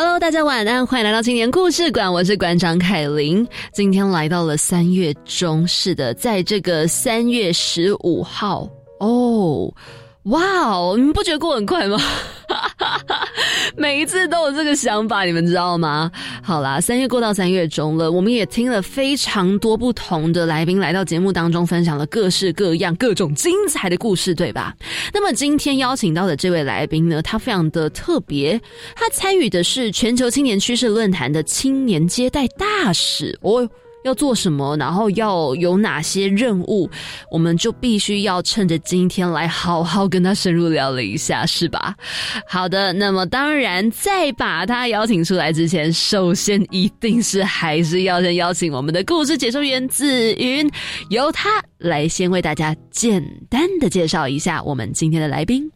Hello，大家晚安，欢迎来到青年故事馆，我是馆长凯琳。今天来到了三月中，是的，在这个三月十五号哦。哇哦，你们不觉得过很快吗？每一次都有这个想法，你们知道吗？好啦，三月过到三月中了，我们也听了非常多不同的来宾来到节目当中，分享了各式各样、各种精彩的故事，对吧？那么今天邀请到的这位来宾呢，他非常的特别，他参与的是全球青年趋势论坛的青年接待大使哦。要做什么，然后要有哪些任务，我们就必须要趁着今天来好好跟他深入聊了一下，是吧？好的，那么当然，在把他邀请出来之前，首先一定是还是要先邀请我们的故事解说员子云，由他来先为大家简单的介绍一下我们今天的来宾。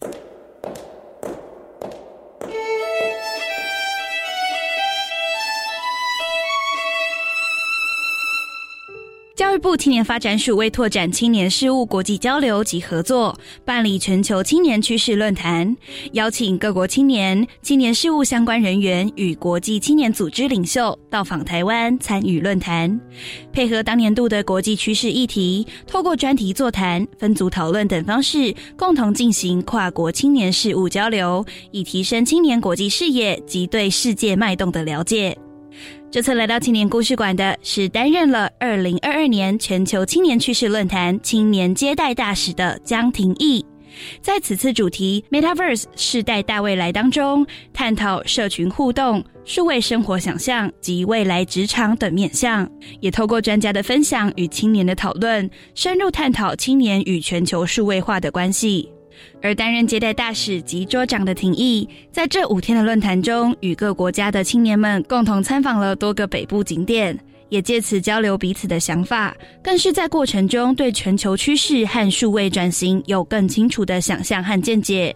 二部青年发展署为拓展青年事务国际交流及合作，办理全球青年趋势论坛，邀请各国青年、青年事务相关人员与国际青年组织领袖到访台湾参与论坛，配合当年度的国际趋势议题，透过专题座谈、分组讨论等方式，共同进行跨国青年事务交流，以提升青年国际视野及对世界脉动的了解。这次来到青年故事馆的是担任了二零二二年全球青年趋势论坛青年接待大使的江廷义，在此次主题 Metaverse 世代大未来当中，探讨社群互动、数位生活想象及未来职场等面向，也透过专家的分享与青年的讨论，深入探讨青年与全球数位化的关系。而担任接待大使及桌长的廷义，在这五天的论坛中，与各国家的青年们共同参访了多个北部景点，也借此交流彼此的想法，更是在过程中对全球趋势和数位转型有更清楚的想象和见解。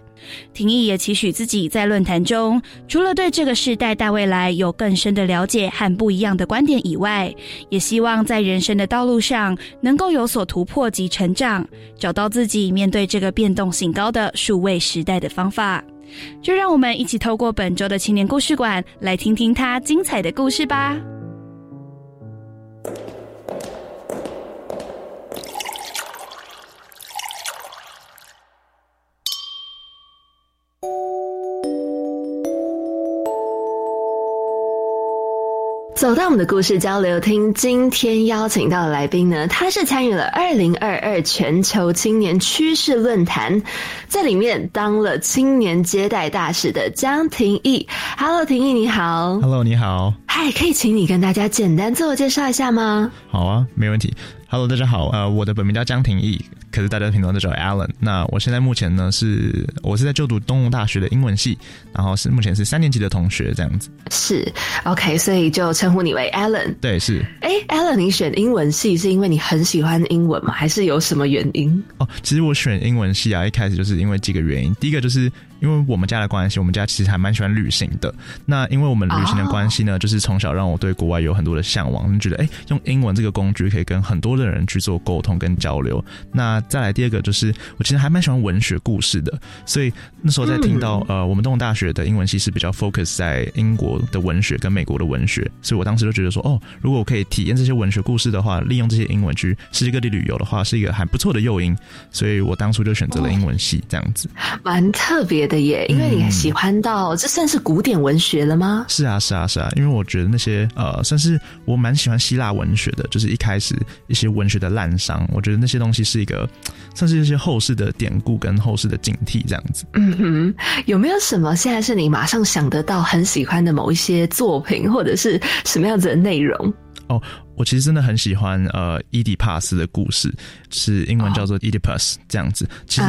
廷义也期许自己在论坛中，除了对这个时代大未来有更深的了解和不一样的观点以外，也希望在人生的道路上能够有所突破及成长，找到自己面对这个变动性高的数位时代的方法。就让我们一起透过本周的青年故事馆，来听听他精彩的故事吧。走到我们的故事交流厅，今天邀请到的来宾呢，他是参与了二零二二全球青年趋势论坛，在里面当了青年接待大使的江廷义。Hello，廷义你好。Hello，你好。嗨，可以请你跟大家简单自我介绍一下吗？好啊，没问题。Hello，大家好，呃，我的本名叫江廷义，可是大家平常都叫 Alan。那我现在目前呢是，我是在就读东吴大学的英文系，然后是目前是三年级的同学这样子。是，OK，所以就称呼你为 Alan。对，是。哎，Alan，你选英文系是因为你很喜欢英文吗？还是有什么原因？哦，其实我选英文系啊，一开始就是因为几个原因。第一个就是因为我们家的关系，我们家其实还蛮喜欢旅行的。那因为我们旅行的关系呢，就是从小让我对国外有很多的向往，觉得哎，用英文这个工具可以跟很多的人去做沟通跟交流。那再来第二个就是，我其实还蛮喜欢文学故事的，所以那时候在听到呃，我们东吴大学的英文系是比较 focus 在英国的文学跟美国的文学，所以我当时就觉得说，哦，如果我可以体验这些文学故事的话，利用这些英文去世界各地旅游的话，是一个还不错的诱因，所以我当初就选择了英文系这样子。蛮特别别的耶，因为你喜欢到这算是古典文学了吗？是啊，是啊，是啊，因为我觉得那些呃，算是我蛮喜欢希腊文学的，就是一开始一些文学的滥觞，我觉得那些东西是一个算是一些后世的典故跟后世的警惕这样子。嗯哼，有没有什么现在是你马上想得到很喜欢的某一些作品，或者是什么样子的内容？哦，我其实真的很喜欢呃伊底帕斯的故事，是英文叫做 Oedipus 这样子。其实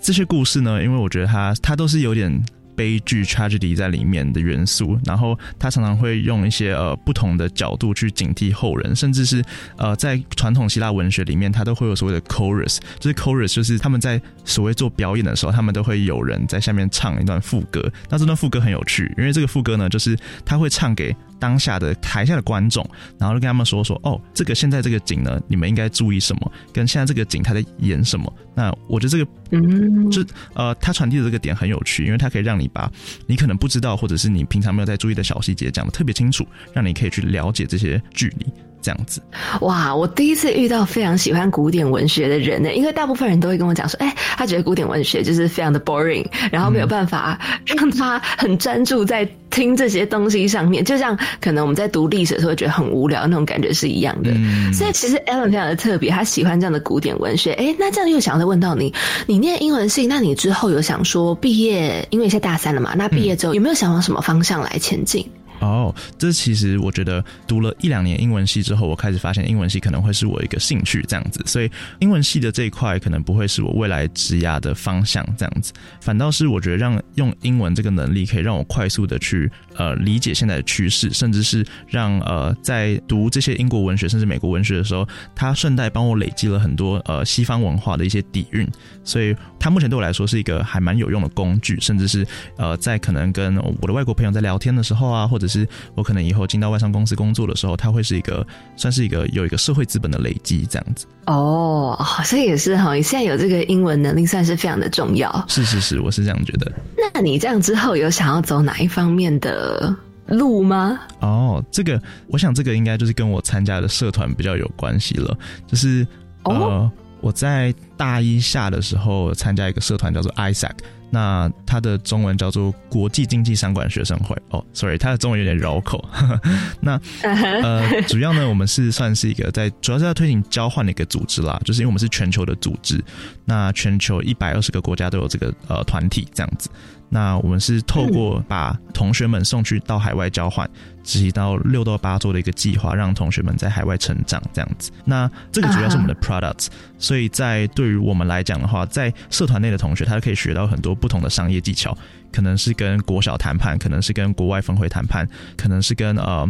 这些故事呢，因为我觉得它它都是有点。悲剧 tragedy 在里面的元素，然后他常常会用一些呃不同的角度去警惕后人，甚至是呃在传统希腊文学里面，他都会有所谓的 chorus，就是 chorus 就是他们在所谓做表演的时候，他们都会有人在下面唱一段副歌。那这段副歌很有趣，因为这个副歌呢，就是他会唱给当下的台下的观众，然后就跟他们说说哦，这个现在这个景呢，你们应该注意什么？跟现在这个景他在演什么？那我觉得这个嗯，就呃，他传递的这个点很有趣，因为它可以让你。你把你可能不知道，或者是你平常没有在注意的小细节讲的特别清楚，让你可以去了解这些距离。这样子，哇！我第一次遇到非常喜欢古典文学的人呢，因为大部分人都会跟我讲说，哎，他觉得古典文学就是非常的 boring，然后没有办法让他很专注在听这些东西上面，就像可能我们在读历史的时候会觉得很无聊那种感觉是一样的。所以其实 Alan 非常的特别，他喜欢这样的古典文学。哎，那这样又想再问到你，你念英文系，那你之后有想说毕业，因为现在大三了嘛，那毕业之后有没有想往什么方向来前进？哦，这其实我觉得读了一两年英文系之后，我开始发现英文系可能会是我一个兴趣这样子，所以英文系的这一块可能不会是我未来职涯的方向这样子，反倒是我觉得让用英文这个能力可以让我快速的去呃理解现在的趋势，甚至是让呃在读这些英国文学甚至美国文学的时候，它顺带帮我累积了很多呃西方文化的一些底蕴，所以它目前对我来说是一个还蛮有用的工具，甚至是呃在可能跟我的外国朋友在聊天的时候啊，或者是我可能以后进到外商公司工作的时候，它会是一个算是一个有一个社会资本的累积这样子。哦，好像也是哈，你现在有这个英文能力，算是非常的重要。是是是，我是这样觉得。那你这样之后有想要走哪一方面的路吗？哦，这个我想这个应该就是跟我参加的社团比较有关系了。就是呃，我在大一下的时候参加一个社团叫做 Isaac。那它的中文叫做国际经济商管学生会哦，sorry，它的中文有点绕口。那呃，主要呢，我们是算是一个在主要是在推行交换的一个组织啦，就是因为我们是全球的组织，那全球一百二十个国家都有这个呃团体这样子。那我们是透过把同学们送去到海外交换，执行到六到八周的一个计划，让同学们在海外成长这样子。那这个主要是我们的 products，所以在对于我们来讲的话，在社团内的同学，他可以学到很多不同的商业技巧。可能是跟国小谈判，可能是跟国外峰会谈判，可能是跟呃，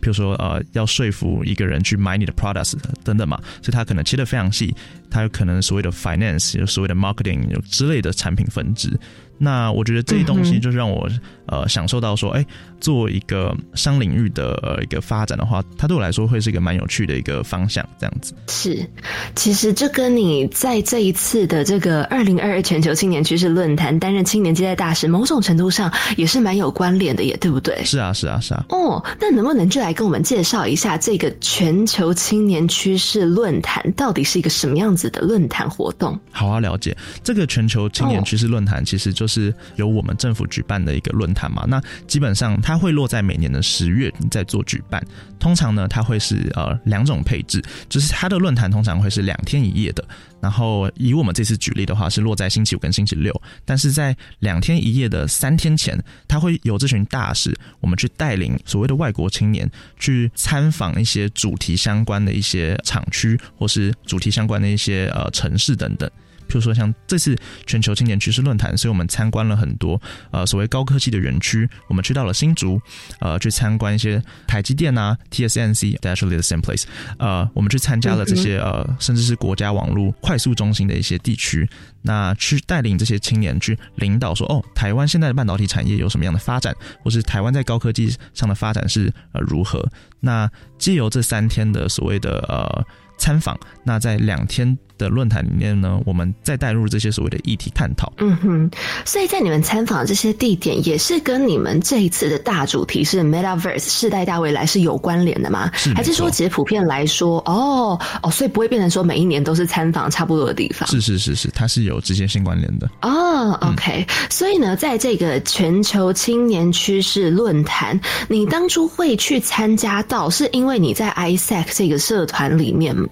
比如说呃，要说服一个人去买你的 products 等等嘛，所以他可能切的非常细，他有可能所谓的 finance，有所谓的 marketing 有之类的产品分支。那我觉得这些东西就是让我呃享受到说，哎，做一个商领域的一个发展的话，它对我来说会是一个蛮有趣的一个方向，这样子。是，其实这跟你在这一次的这个二零二二全球青年趋势论坛担任青年接待大使，某种程度上也是蛮有关联的，也对不对？是啊，是啊，是啊。哦，那能不能就来跟我们介绍一下这个全球青年趋势论坛到底是一个什么样子的论坛活动？好啊，了解。这个全球青年趋势论坛其实就。是由我们政府举办的一个论谈嘛？那基本上它会落在每年的十月在做举办。通常呢，它会是呃两种配置，就是它的论坛通常会是两天一夜的。然后以我们这次举例的话，是落在星期五跟星期六。但是在两天一夜的三天前，他会有这群大使，我们去带领所谓的外国青年去参访一些主题相关的一些厂区，或是主题相关的一些呃城市等等。比如说，像这次全球青年趋势论坛，所以我们参观了很多呃所谓高科技的园区。我们去到了新竹，呃，去参观一些台积电啊、TSMC（Actually the same place）。呃，我们去参加了这些呃，甚至是国家网络快速中心的一些地区。那去带领这些青年去领导说，哦，台湾现在的半导体产业有什么样的发展，或是台湾在高科技上的发展是呃如何？那借由这三天的所谓的呃。参访。那在两天的论坛里面呢，我们再带入这些所谓的议题探讨。嗯哼，所以在你们参访这些地点，也是跟你们这一次的大主题是 Metaverse 世代大未来是有关联的吗？是还是说，其实普遍来说，哦哦，所以不会变成说每一年都是参访差不多的地方？是是是是，它是有直接性关联的。哦，OK，、所以呢，在这个全球青年趋势论坛，你当初会去参加到，是因为你在 ISAC 这个社团里面吗？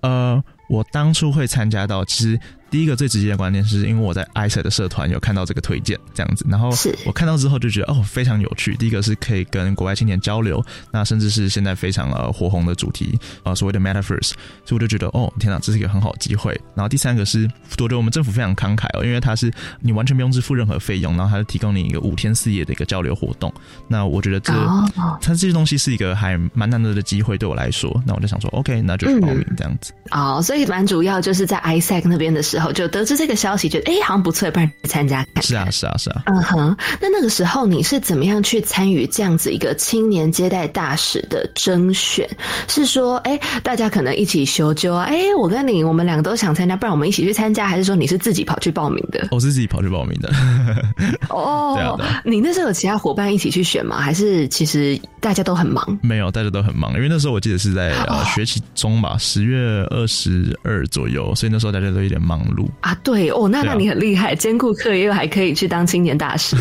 呃，我当初会参加到，其实第一个最直接的观念是因为我在 ISET 的社团有看到这个推荐这样子，然后是我看到之后就觉得哦非常有趣。第一个是可以跟国外青年交流，那甚至是现在非常呃火红的主题呃所谓的 Metaverse，所以我就觉得哦天哪，这是一个很好的机会。然后第三个是我觉得我们政府非常慷慨哦，因为它是你完全不用支付任何费用，然后它提供你一个五天四夜的一个交流活动。那我觉得这、哦它这些东西是一个还蛮难得的机会对我来说，那我就想说 OK，那就是报名这样子。哦，所以蛮主要就是在 ISEC 那边的时候，就得知这个消息，觉得哎好像不错，不然去参加看看。是啊，是啊，是啊。嗯哼，那那个时候你是怎么样去参与这样子一个青年接待大使的甄选？是说，哎，大家可能一起修究啊，哎，我跟你，我们两个都想参加，不然我们一起去参加，还是说你是自己跑去报名的？我 是自己跑去报名的。哦，对啊对啊你那时候有其他伙伴一起去选吗？还是其实大家都很忙？没有，大家都很忙，因为那时候我记得是在学期中吧，十月二十二左右，所以那时候大家都有点忙碌。啊，对哦，那那你很厉害，兼顾课业又还可以去当青年大使。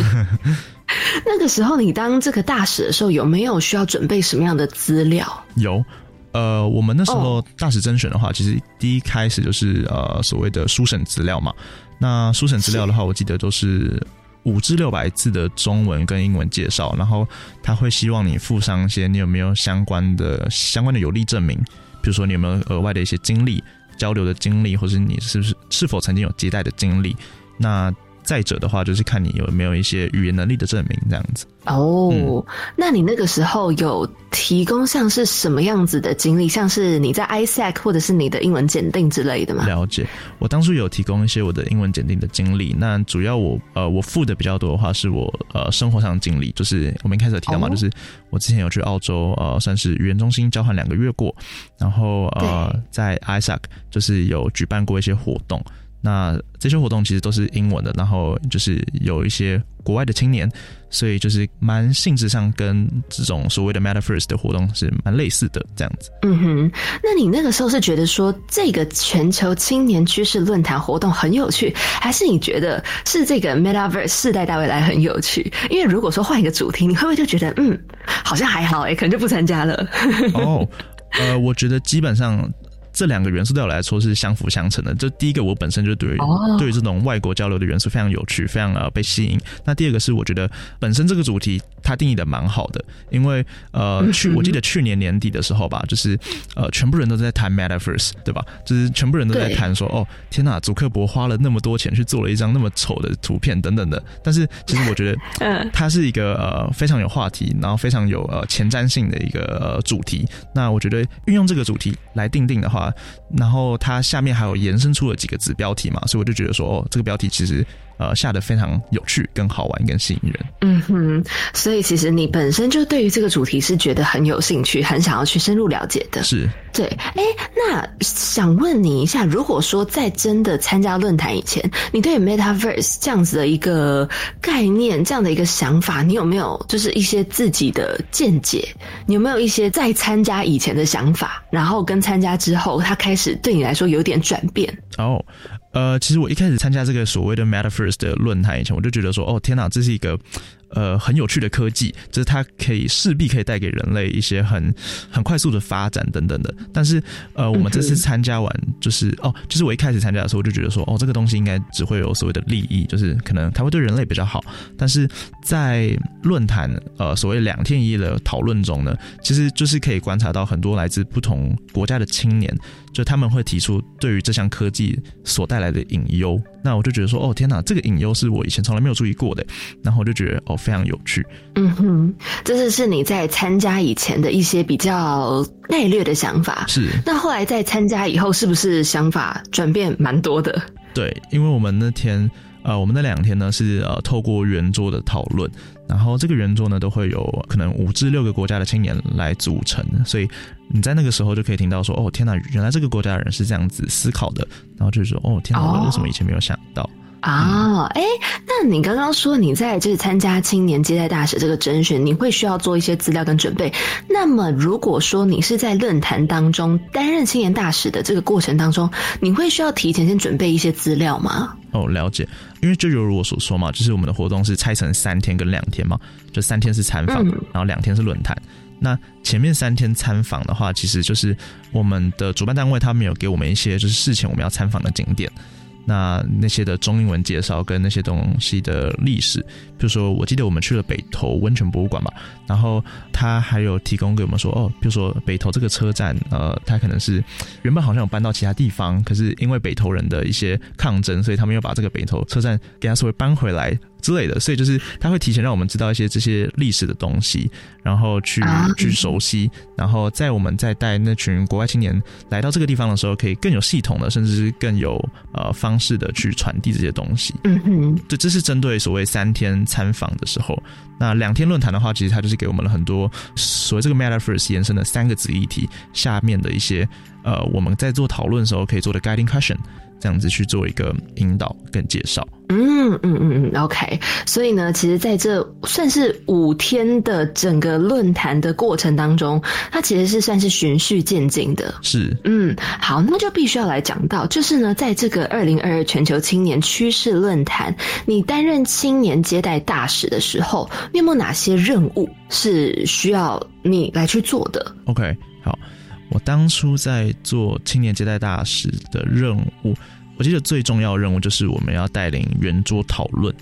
那个时候你当这个大使的时候，有没有需要准备什么样的资料？有，呃，我们那时候哦大使甄选的话，其实第一开始就是呃所谓的书审资料嘛。那书审资料的话，我记得都是五至六百字的中文跟英文介绍，然后他会希望你附上一些你有没有相关的相关的有力证明，比如说你有没有额外的一些经历、交流的经历，或是你是不是是否曾经有接待的经历。那再者的话，就是看你有没有一些语言能力的证明，这样子。哦，嗯那你那个时候有提供像是什么样子的经历，像是你在 ISEC 或者是你的英文检定之类的吗？了解，我当初有提供一些我的英文检定的经历。那主要我呃我付的比较多的话，是我呃生活上的经历，就是我们一开始有提到嘛，哦就是我之前有去澳洲呃算是语言中心交换两个月过，然后呃在 ISAC 就是有举办过一些活动。那这些活动其实都是英文的，然后就是有一些国外的青年，所以就是蛮性质上跟这种所谓的 Meta First 的活动是蛮类似的这样子。嗯哼，那你那个时候是觉得说这个全球青年趋势论坛活动很有趣，还是你觉得是这个 Meta First 世代大未来很有趣？因为如果说换一个主题，你会不会就觉得嗯，好像还好哎、可能就不参加了？哦，呃，我觉得基本上这两个元素对我来说是相辅相成的。就第一个，我本身就对于、哦对于这种外国交流的元素非常有趣，非常呃被吸引。那第二个是，我觉得本身这个主题它定义的蛮好的，因为呃，去我记得去年年底的时候吧，就是呃，全部人都在谈 Metaverse，对吧？就是全部人都在对谈说，哦，天呐，祖克伯花了那么多钱去做了一张那么丑的图片等等的。但是其实我觉得，嗯，它是一个呃非常有话题，然后非常有呃前瞻性的一个、呃、主题。那我觉得运用这个主题来定定的话，然后它下面还有延伸出了几个子标题嘛，所以我就觉得说，哦，这个标题其实呃下的非常有趣、跟好玩、跟吸引人。嗯哼，所以其实你本身就对于这个主题是觉得很有兴趣，很想要去深入了解的。是，对，哎，那想问你一下，如果说在真的参加论坛以前，你对 Metaverse 这样子的一个概念、这样的一个想法，你有没有就是一些自己的见解？你有没有一些在参加以前的想法，然后跟参加之后，它开始对你来说有点转变？哦，呃，其实我一开始参加这个所谓的 Metaverse 的论坛以前，我就觉得说，哦，天哪，这是一个呃很有趣的科技，就是它可以势必可以带给人类一些很很快速的发展等等的。但是呃，我们这次参加完，就是哦，就是我一开始参加的时候，我就觉得说，哦，这个东西应该只会有所谓的利益，就是可能它会对人类比较好。但是在论坛呃所谓两天一夜的讨论中呢，其实就是可以观察到很多来自不同国家的青年，就他们会提出对于这项科技所带来的隐忧。那我就觉得说，哦天哪，这个隐忧是我以前从来没有注意过的，然后我就觉得哦非常有趣。嗯哼，这是是你在参加以前的一些比较概略的想法。是那后来在参加以后，是不是想法转变蛮多的？对，因为我们那天。呃，我们那两天呢是呃透过圆桌的讨论，然后这个圆桌呢都会有可能五至六个国家的青年来组成，所以你在那个时候就可以听到说，哦天哪，原来这个国家的人是这样子思考的，然后就是说，哦天哪，我为什么以前没有想到？啊，哎，那你刚刚说你在就是参加青年接待大使这个甄选，你会需要做一些资料跟准备。那么如果说你是在论坛当中担任青年大使的这个过程当中，你会需要提前先准备一些资料吗？哦，了解，因为就如我所说嘛，就是我们的活动是拆成三天跟两天嘛，就三天是参访，然后两天是论坛。那前面三天参访的话，其实就是我们的主办单位他们有给我们一些就是事前我们要参访的景点。那那些的中英文介绍跟那些东西的历史，比如说，我记得我们去了北投温泉博物馆嘛，然后他还有提供给我们说，哦，比如说北投这个车站，呃，它可能是原本好像有搬到其他地方，可是因为北投人的一些抗争，所以他们又把这个北投车站给它稍微搬回来。之类的，所以就是他会提前让我们知道一些这些历史的东西，然后去去熟悉，然后在我们在带那群国外青年来到这个地方的时候，可以更有系统的，甚至是更有呃方式的去传递这些东西。嗯哼，对，这是针对所谓三天参访的时候。那两天论坛的话，其实它就是给我们了很多所谓这个 Metaverse 延伸的三个子议题下面的一些呃我们在做讨论的时候可以做的 guiding question。这样子去做一个引导跟介绍。嗯嗯嗯嗯，OK。所以呢，其实在这算是五天的整个论坛的过程当中，它其实是算是循序渐进的。是，嗯，好，那就必须要来讲到，就是呢，在这个二零二二全球青年趋势论坛，你担任青年接待大使的时候，你有没有哪些任务是需要你来去做的？OK，好。我当初在做青年接待大使的任务，我记得最重要的任务就是我们要带领圆桌讨论。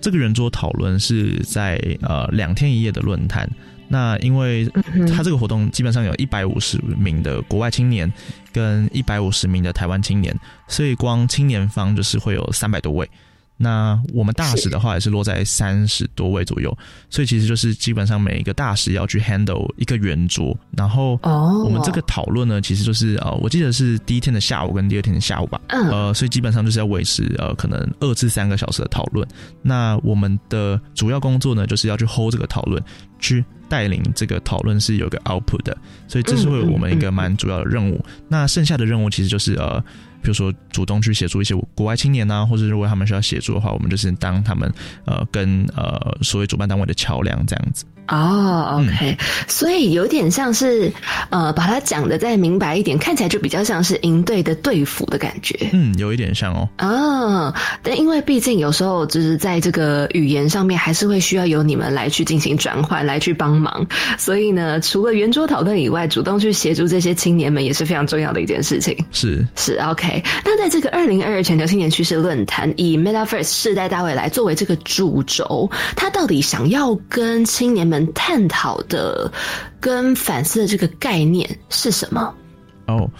这个圆桌讨论是在呃两天一夜的论坛。那因为他这个活动基本上有一百五十名的国外青年跟一百五十名的台湾青年，所以光青年方就是会有三百多位。那我们大使的话也是落在三十多位左右，所以其实就是基本上每一个大使要去 handle 一个圆桌，然后我们这个讨论呢，其实就是呃，我记得是第一天的下午跟第二天的下午吧，呃，所以基本上就是要维持呃可能二至三个小时的讨论。那我们的主要工作呢，就是要去 hold 这个讨论，去带领这个讨论是有个 output 的，所以这是会我们一个蛮主要的任务。那剩下的任务其实就是呃。比如说，主动去协助一些国外青年啊，或者如果他们需要协助的话，我们就是当他们呃跟呃所谓主办单位的桥梁这样子。哦，OK，所以有点像是，呃，把它讲的再明白一点，看起来就比较像是营队的队服的感觉。嗯，有一点像哦。啊，但因为毕竟有时候就是在这个语言上面，还是会需要由你们来去进行转换，来去帮忙。所以呢，除了圆桌讨论以外，主动去协助这些青年们也是非常重要的一件事情。是是，OK。那在这个二零二二全球青年趋势论坛，以 Metaverse 世代大未来作为这个主轴，他到底想要跟青年们。探讨的跟反思的这个概念是什么？哦，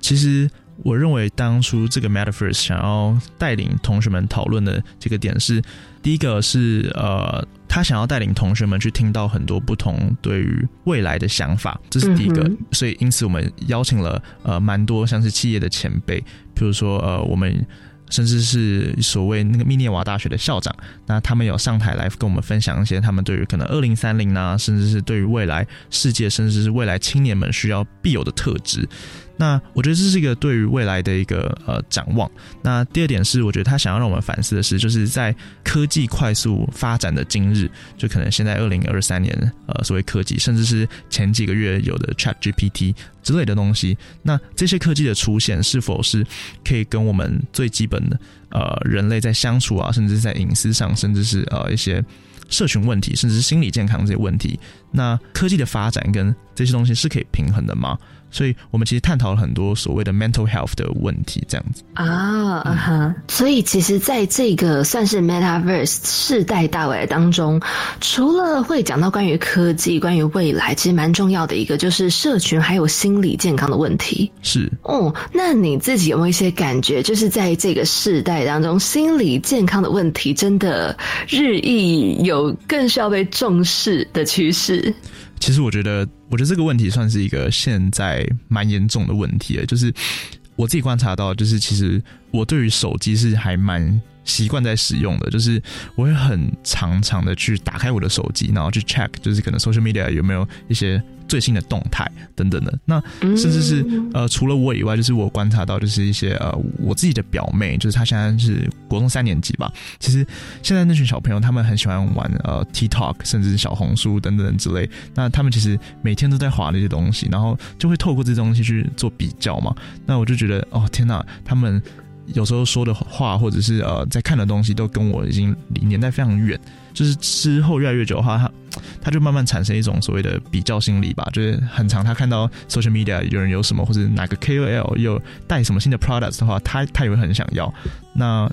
其实我认为当初这个 Metaverse 想要带领同学们讨论的这个点是，第一个是呃，他想要带领同学们去听到很多不同对于未来的想法，这是第一个。所以因此我们邀请了呃蛮多像是企业的前辈，比如说呃我们。甚至是所谓那个密涅瓦大学的校长，那他们有上台来跟我们分享一些他们对于可能二零三零呢，甚至是对于未来世界，甚至是未来青年们需要必有的特质。那我觉得这是一个对于未来的一个呃展望。那第二点是，我觉得他想要让我们反思的是，就是在科技快速发展的今日，就可能现在二零二三年，呃，所谓科技，甚至是前几个月有的 Chat GPT 之类的东西，那这些科技的出现，是否是可以跟我们最基本的呃人类在相处啊，甚至在隐私上，甚至是呃一些社群问题，甚至是心理健康这些问题，那科技的发展跟这些东西是可以平衡的吗？所以我们其实探讨了很多所谓的 mental health 的问题，这样子啊，啊哈。所以其实，在这个算是 metaverse 世代大未来当中，除了会讲到关于科技、关于未来，其实蛮重要的一个就是社群还有心理健康的问题。是哦，那你自己有没有一些感觉，就是在这个世代当中，心理健康的问题真的日益有更需要被重视的趋势？其实我觉得，我觉得这个问题算是一个现在蛮严重的问题了。就是我自己观察到，就是其实我对于手机是还蛮习惯在使用的，就是我会很常常的去打开我的手机，然后去 check，就是可能 social media 有没有一些最新的动态等等的。那甚至是呃，除了我以外，就是我观察到，就是一些呃，我自己的表妹，就是她现在是国中三年级吧。其实现在那群小朋友，他们很喜欢玩呃 TikTok，甚至是小红书等等之类。那他们其实每天都在划那些东西，然后就会透过这些东西去做比较嘛。那我就觉得，哦天哪，他们。有时候说的话，或者是呃，在看的东西，都跟我已经离年代非常远。就是之后越来越久的话，他他就慢慢产生一种所谓的比较心理吧。就是很常，他看到 social media 有人有什么，或者哪个 KOL 有带什么新的 products 的话，他他也会很想要。那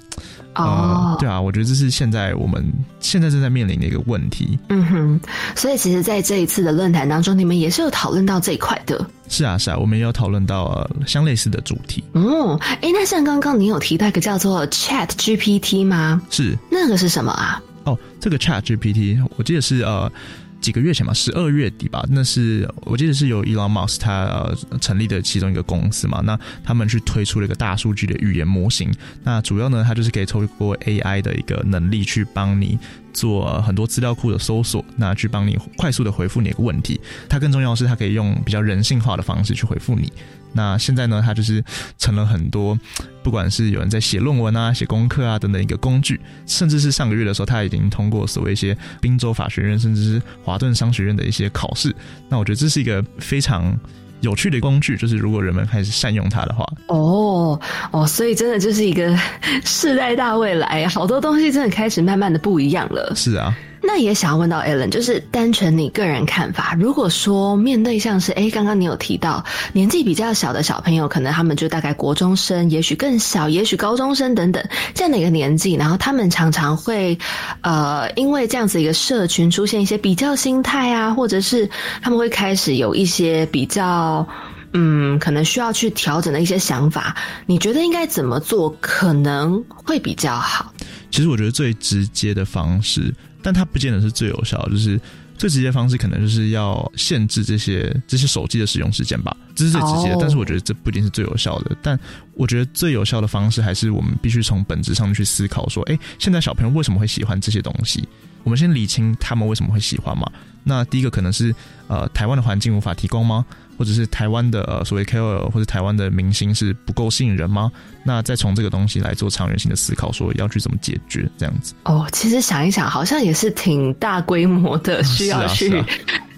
呃，对啊，我觉得这是现在我们现在正在面临的一个问题。嗯哼，所以其实，在这一次的论坛当中，你们也是有讨论到这一块的。是啊，是啊，我们也有讨论到呃相类似的主题。嗯，哎，那像刚刚你有提到一个叫做 Chat GPT 吗？是，那个是什么啊？哦，这个 Chat GPT，我记得是呃几个月前吧，十二月底吧。那是我记得是由 Elon Musk 他呃成立的其中一个公司嘛。那他们去推出了一个大数据的语言模型。那主要呢，它就是可以透过 AI 的一个能力去帮你做很多资料库的搜索，那去帮你快速的回复你一个问题。它更重要的是，它可以用比较人性化的方式去回复你。那现在呢，它就是成了很多，不管是有人在写论文啊、写功课啊等等一个工具，甚至是上个月的时候，它已经通过所谓一些宾州法学院，甚至是华顿商学院的一些考试。那我觉得这是一个非常有趣的工具，就是如果人们开始善用它的话。哦哦，所以真的就是一个 世代大未来，好多东西真的开始慢慢的不一样了。是啊。那也想要问到 Allen，就是单纯你个人看法，如果说面对像是哎，刚刚你有提到年纪比较小的小朋友，可能他们就大概国中生，也许更小，也许高中生等等这样的一个年纪，然后他们常常会呃，因为这样子一个社群出现一些比较心态啊，或者是他们会开始有一些比较嗯，可能需要去调整的一些想法，你觉得应该怎么做可能会比较好？其实我觉得最直接的方式。但它不见得是最有效，就是最直接的方式可能就是要限制这些这些手机的使用时间吧，这是最直接的。但是我觉得这不一定是最有效的。但我觉得最有效的方式还是我们必须从本质上去思考，说，哎，现在小朋友为什么会喜欢这些东西？我们先理清他们为什么会喜欢嘛。那第一个可能是呃台湾的环境无法提供吗？或者是台湾的呃所谓 KOL 或者台湾的明星是不够吸引人吗？那再从这个东西来做长远性的思考，说要去怎么解决这样子。哦，其实想一想，好像也是挺大规模的，需要去。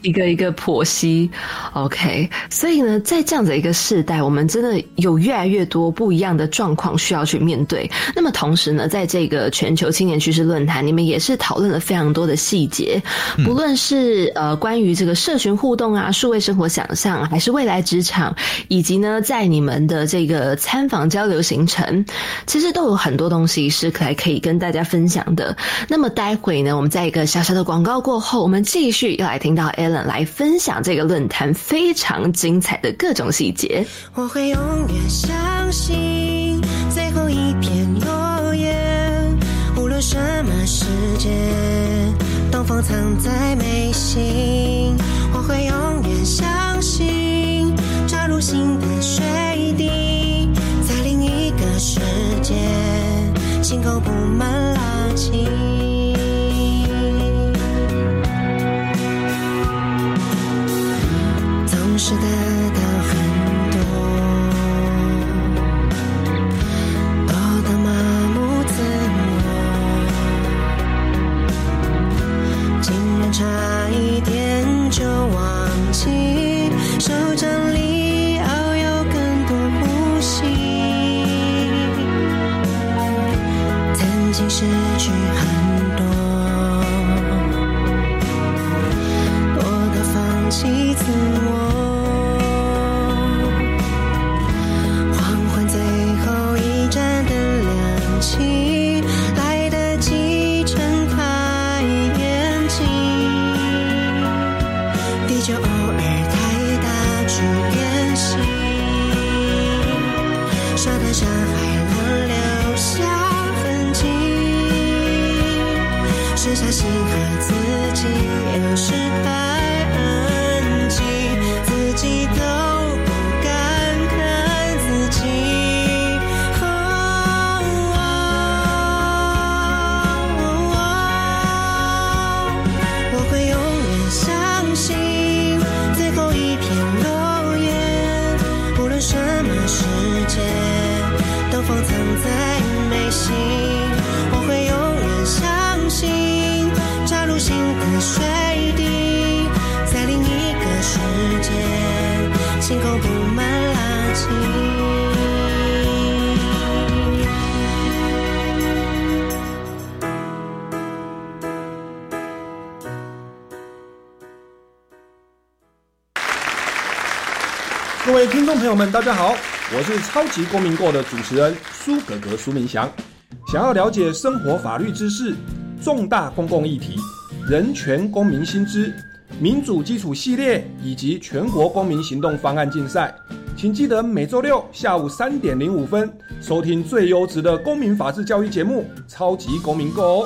一个一个剖析，OK，所以呢，在这样的一个时代，我们真的有越来越多不一样的状况需要去面对。那么同时呢，在这个全球青年趋势论坛，你们也是讨论了非常多的细节，不论是呃关于这个社群互动啊、数位生活想象，还是未来职场，以及呢，在你们的这个参访交流行程，其实都有很多东西是可可以跟大家分享的。那么待会呢，我们在一个小小的广告过后，我们继续要来听到 L。来分享这个论坛非常精彩的各种细节。我会永远相信最后一片落叶，无论什么时间，东风藏在眉心。我会永远相信，扎入心的水滴，在另一个世界，心口布满垃圾。是的沙滩上还能留下痕迹，剩下心和自己，有时太安静，自己都。友们，大家好，我是超级公民购的主持人苏格格苏明祥。想要了解生活法律知识、重大公共议题、人权公民新知、民主基础系列以及全国公民行动方案竞赛，请记得每周六下午三点零五分收听最优质的公民法治教育节目《超级公民购》。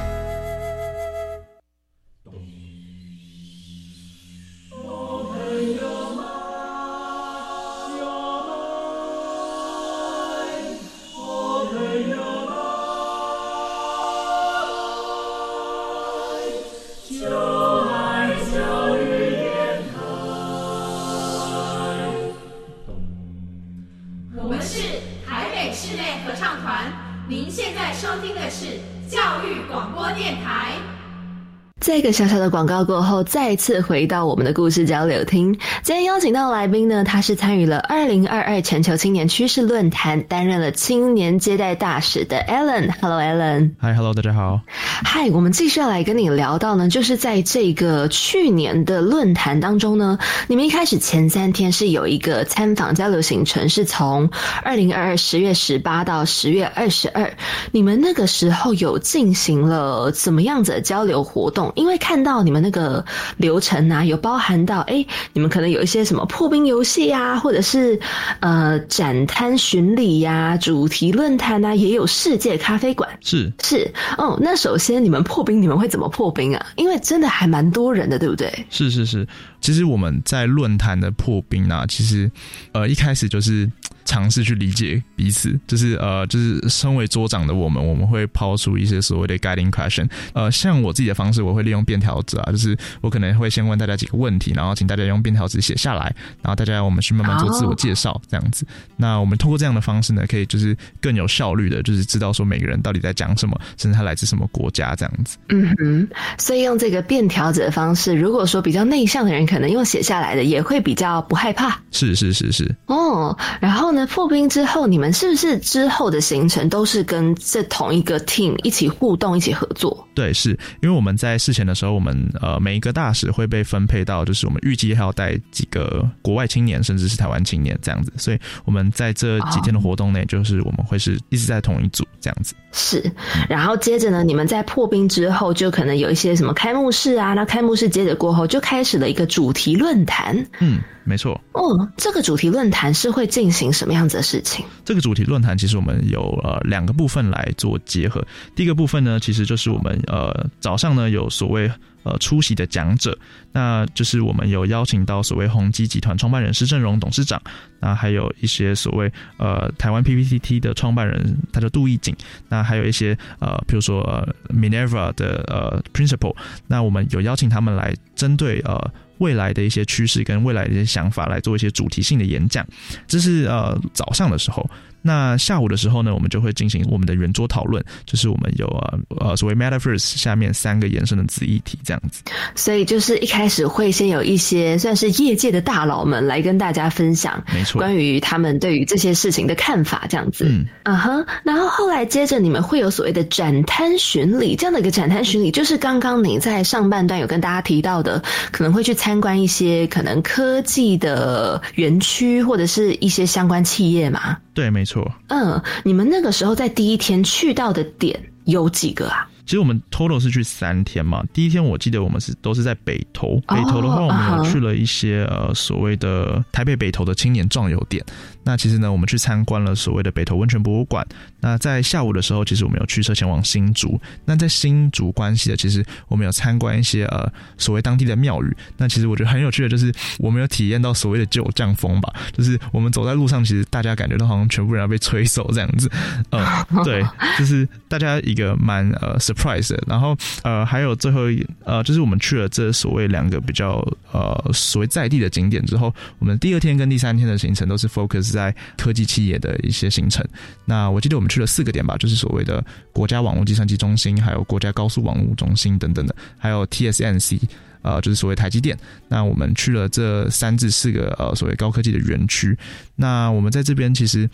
个小小的广告过后，再次回到我们的故事交流厅。今天邀请到来宾呢，他是参与了二零二二全球青年趋势论坛，担任了青年接待大使的 Alan。Hello，Alan。嗨，Hello，大家好。嗨，我们继续要来跟你聊到呢，就是在这个去年的论坛当中呢，你们一开始前三天是有一个参访交流行程，是从二零二二十月十八到十月二十二。你们那个时候有进行了怎么样子的交流活动？因为看到你们那个流程啊，有包含到哎，你们可能有一些什么破冰游戏呀，或者是呃展摊巡礼呀、主题论坛啊，也有世界咖啡馆。是是哦，那首先你们破冰，你们会怎么破冰啊？因为真的还蛮多人的，对不对？是是是，其实我们在论坛的破冰啊，其实呃一开始就是尝试去理解彼此，就是呃就是身为桌长的我们，我们会抛出一些所谓的 guiding question。呃，像我自己的方式，我会利用便条纸啊，就是我可能会先问大家几个问题，然后请大家用便条纸写下来，然后大家我们去慢慢做自我介绍这样子。那我们通过这样的方式呢，可以就是更有效率的，就是知道说每个人到底在讲什么，甚至他来自什么国家这样子。嗯哼，所以用这个便条纸的方式，如果说比较内向的人，可能用写下来的也会比较不害怕。是是是是。哦，然后呢，破冰之后，你们是不是之后的行程都是跟这同一个 team 一起互动、一起合作？对，是因为我们在事前的时候，我们呃每一个大使会被分配到，就是我们预计还要带几个国外青年，甚至是台湾青年这样子，所以我们在这几天的活动内，就是我们会是一直在同一组这样子。是，然后接着呢，你们在破冰之后，就可能有一些什么开幕式啊，那开幕式接着过后，就开始了一个主题论坛。嗯，没错。哦，这个主题论坛是会进行什么样子的事情？这个主题论坛其实我们有呃两个部分来做结合。第一个部分呢，其实就是我们呃早上呢有所谓呃出席的讲者，那就是我们有邀请到所谓宏基集团创办人施正荣董事长，那还有一些所谓呃台湾 PPTT 的创办人，他叫杜义景，那还有一些呃比如说呃 Minerva 的呃 Principal，那我们有邀请他们来针对呃。未来的一些趋势跟未来的一些想法来做一些主题性的演讲，这是呃早上的时候。那下午的时候呢，我们就会进行我们的圆桌讨论，就是我们有呃呃所谓 Metaverse 下面三个延伸的子议题这样子。所以就是一开始会先有一些算是业界的大佬们来跟大家分享，没错，关于他们对于这些事情的看法这样子。嗯嗯哼，然后后来接着你们会有所谓的展摊巡礼，这样的一个展摊巡礼，就是刚刚你在上半段有跟大家提到的，可能会去参观一些可能科技的园区或者是一些相关企业嘛。对，没错。嗯，你们那个时候在第一天去到的点有几个啊？其实我们 total 是去三天嘛。第一天我记得我们是都是在北投，北投的话我们有去了一些呃所谓的台北北投的青年壮游点。那其实呢，我们去参观了所谓的北投温泉博物馆。那在下午的时候，其实我们有驱车前往新竹。那在新竹关系的，其实我们有参观一些呃所谓当地的庙宇。那其实我觉得很有趣的，就是我们有体验到所谓的九降风吧，就是我们走在路上，其实大家感觉到好像全部人要被吹走这样子。嗯，对，就是大家一个蛮呃 surprise 的。然后呃还有最后一呃就是我们去了这所谓两个比较呃所谓在地的景点之后，我们第二天跟第三天的行程都是 focus。在科技企业的一些行程，那我记得我们去了四个点吧，就是所谓的国家网络计算机中心，还有国家高速网络中心等等的，还有 TSNC，呃，就是所谓台积电。那我们去了这三至四个呃所谓高科技的园区。那我们在这边其实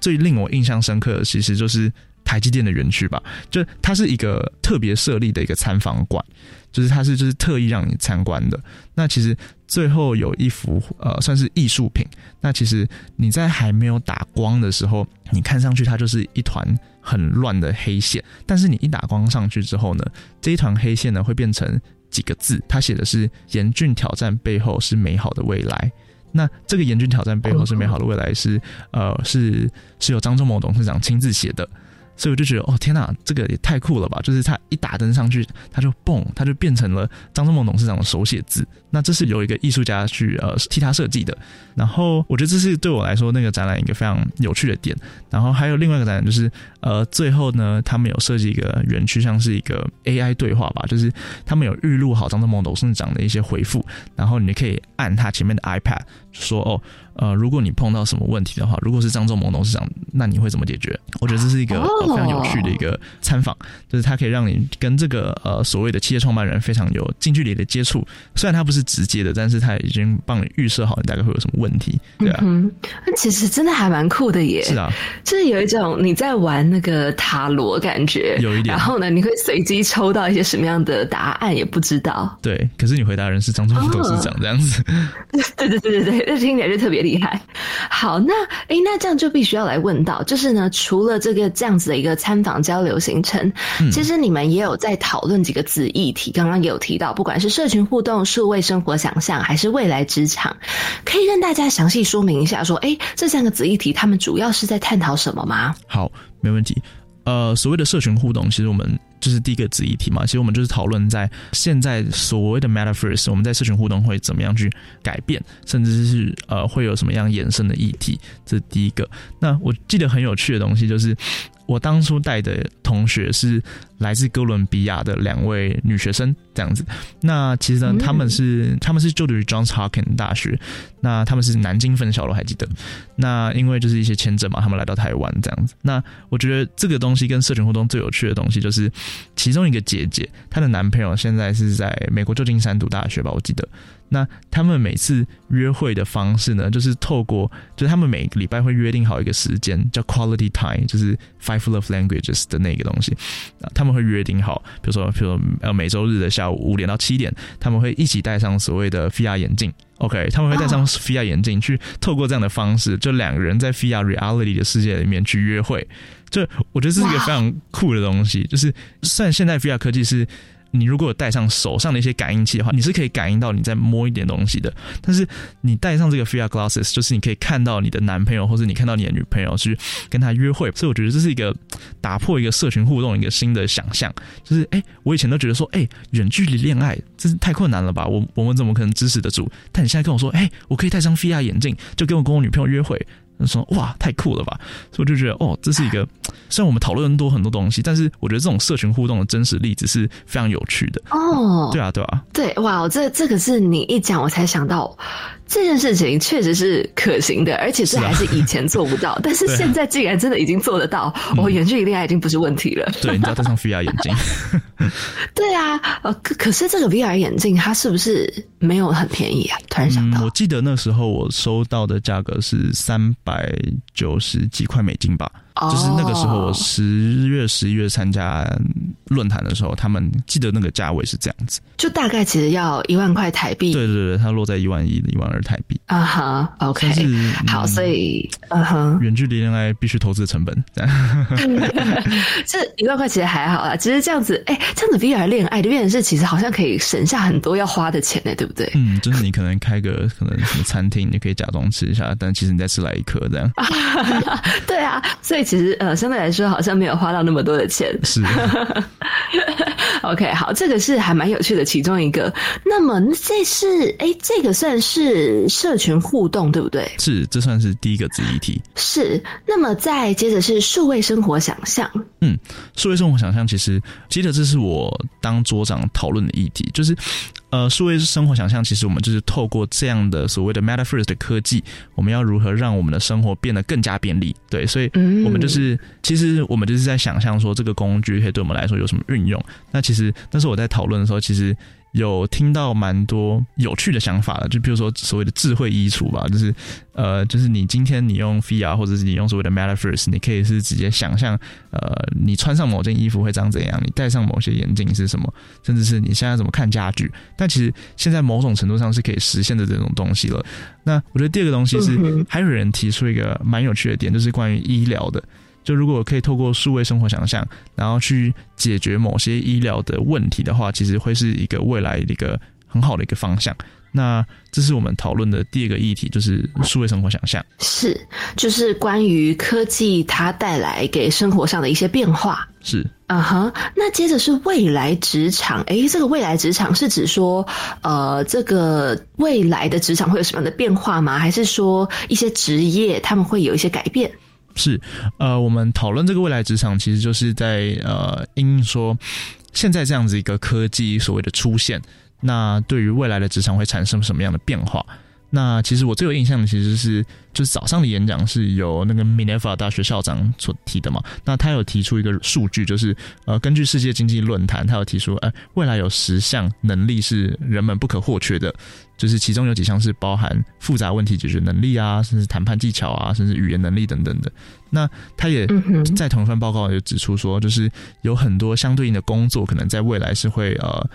最令我印象深刻的，其实就是台积电的园区吧，就它是一个特别设立的一个参访馆。就是它是就是特意让你参观的。那其实最后有一幅呃算是艺术品。那其实你在还没有打光的时候，你看上去它就是一团很乱的黑线。但是你一打光上去之后呢，这一团黑线呢会变成几个字，它写的是“严峻挑战背后是美好的未来”。那这个“严峻挑战背后是美好的未来”是呃是是由张忠谋董事长亲自写的。所以我就觉得，哦天哪，这个也太酷了吧！就是他一打灯上去，他就蹦，他就变成了张忠谋董事长的手写字。那这是有一个艺术家去呃替他设计的。然后我觉得这是对我来说那个展览一个非常有趣的点。然后还有另外一个展览就是，呃，最后呢，他们有设计一个园区，像是一个 AI 对话吧，就是他们有预录好张忠谋董事长的一些回复，然后你可以按他前面的 iPad 说，哦，呃，如果你碰到什么问题的话，如果是张忠谋董事长，那你会怎么解决？我觉得这是一个。非常有趣的一个参访，就是它可以让你跟这个呃所谓的企业创办人非常有近距离的接触。虽然他不是直接的，但是他已经帮你预设好你大概会有什么问题，对啊。那其实真的还蛮酷的耶。是啊，就是有一种你在玩那个塔罗感觉，有一点。然后呢，你会随机抽到一些什么样的答案也不知道。对，可是你回答人是张忠谋董事长这样子。对对对对对，那听起来就特别厉害。好，那哎，那这样就必须要来问到，就是呢，除了这个这样子的。一个参访交流行程，其实你们也有在讨论几个子议题。刚刚也有提到，不管是社群互动、数位生活想象，还是未来职场，可以跟大家详细说明一下，说，哎，这三个子议题，他们主要是在探讨什么吗？好，没问题。呃，所谓的社群互动，其实我们就是第一个子议题嘛。其实我们就是讨论在现在所谓的 Metaverse，我们在社群互动会怎么样去改变，甚至是呃会有什么样衍生的议题，这是第一个。那我记得很有趣的东西就是。我当初带的同学是来自哥伦比亚的两位女学生，这样子。那其实呢，他们是他们是就读于 Johns Hopkins 大学，那他们是南京分校的，我还记得。那因为就是一些签证嘛，他们来到台湾这样子。那我觉得这个东西跟社群互动最有趣的东西，就是其中一个姐姐，她的男朋友现在是在美国旧金山读大学吧，我记得。那他们每次约会的方式呢，就是透过，就是他们每个礼拜会约定好一个时间，叫 quality time，就是 five love languages 的那个东西。他们会约定好，比如说，比如说呃每周日的下午五点到七点，他们会一起戴上所谓的 VR 眼镜。OK，他们会戴上 VR 眼镜，去透过这样的方式，就两个人在 VR reality 的世界里面去约会。就我觉得这是一个非常酷的东西，就是虽然现在 VR 科技是。你如果有戴上手上的一些感应器的话，你是可以感应到你在摸一点东西的。但是你戴上这个 VR glasses，就是你可以看到你的男朋友或者你看到你的女朋友去跟他约会。所以我觉得这是一个打破一个社群互动一个新的想象。就是哎，我以前都觉得说，哎，远距离恋爱这是太困难了吧？我我们怎么可能支持得住？但你现在跟我说，哎，我可以戴上 VR 眼镜，就跟我跟我女朋友约会。说哇，太酷了吧！所以我就觉得哦，这是一个虽然我们讨论多很多东西，但是我觉得这种社群互动的真实例子是非常有趣的哦。对啊，对啊，对哇，这这个是你一讲我才想到，这件事情确实是可行的，而且这还是以前做不到，但是现在竟然真的已经做得到，我远距离恋爱已经不是问题了。对，你只要戴上 VR 眼镜。对啊，呃，可可是这个 VR 眼镜它是不是没有很便宜啊？突然想到，我记得那时候我收到的价格是三百九十几块美金吧。就是那个时候，我十月、十一月参加论坛的时候，他们记得那个价位是这样子，就大概其实要一万块台币。对对对，它落在一万一、一万二台币。啊哈，OK，好，所以，嗯哼，远距离恋爱必须投资的成本，这一万块其实还好啦。其实这样子，哎，这样子 VR 恋爱的变成是，其实好像可以省下很多要花的钱呢，对不对？嗯，就是你可能开个可能什么餐厅，你可以假装吃一下，但其实你在吃来一颗这样。对啊，所以。其实呃，相对来说好像没有花到那么多的钱。是。OK，好，这个是还蛮有趣的其中一个。那么这是哎，这个算是社群互动对不对？是，这算是第一个子议题。是。那么再接着是数位生活想象。嗯，数位生活想象其实接着这是我当桌长讨论的议题，就是。呃，数位生活想象，其实我们就是透过这样的所谓的 Meta First 的科技，我们要如何让我们的生活变得更加便利？对，所以我们就是，其实我们就是在想象说，这个工具可以对我们来说有什么运用？那其实，那是我在讨论的时候，其实。有听到蛮多有趣的想法的，就比如说所谓的智慧衣橱吧，就是呃，就是你今天你用 VR 或者是你用所谓的 Metaverse，你可以是直接想象，呃，你穿上某件衣服会长怎样，你戴上某些眼镜是什么，甚至是你现在怎么看家具。但其实现在某种程度上是可以实现的这种东西了。那我觉得第二个东西是，还有人提出一个蛮有趣的点，就是关于医疗的。就如果可以透过数位生活想象，然后去解决某些医疗的问题的话，其实会是一个未来的一个很好的一个方向。那这是我们讨论的第二个议题，就是数位生活想象。是，就是关于科技它带来给生活上的一些变化。是，啊哈。那接着是未来职场，诶，这个未来职场是指说，呃，这个未来的职场会有什么样的变化吗？还是说一些职业他们会有一些改变？是，呃，我们讨论这个未来职场，其实就是在呃，因说现在这样子一个科技所谓的出现，那对于未来的职场会产生什么样的变化？那其实我最有印象的其实是，就是早上的演讲是由那个 Minerva 大学校长所提的嘛。那他有提出一个数据，就是呃，根据世界经济论坛，他有提出，哎，未来有十项能力是人们不可或缺的，就是其中有几项是包含复杂问题解决能力啊，甚至谈判技巧啊，甚至语言能力等等的。那他也在同一份报告也指出说，就是有很多相对应的工作，可能在未来是会呃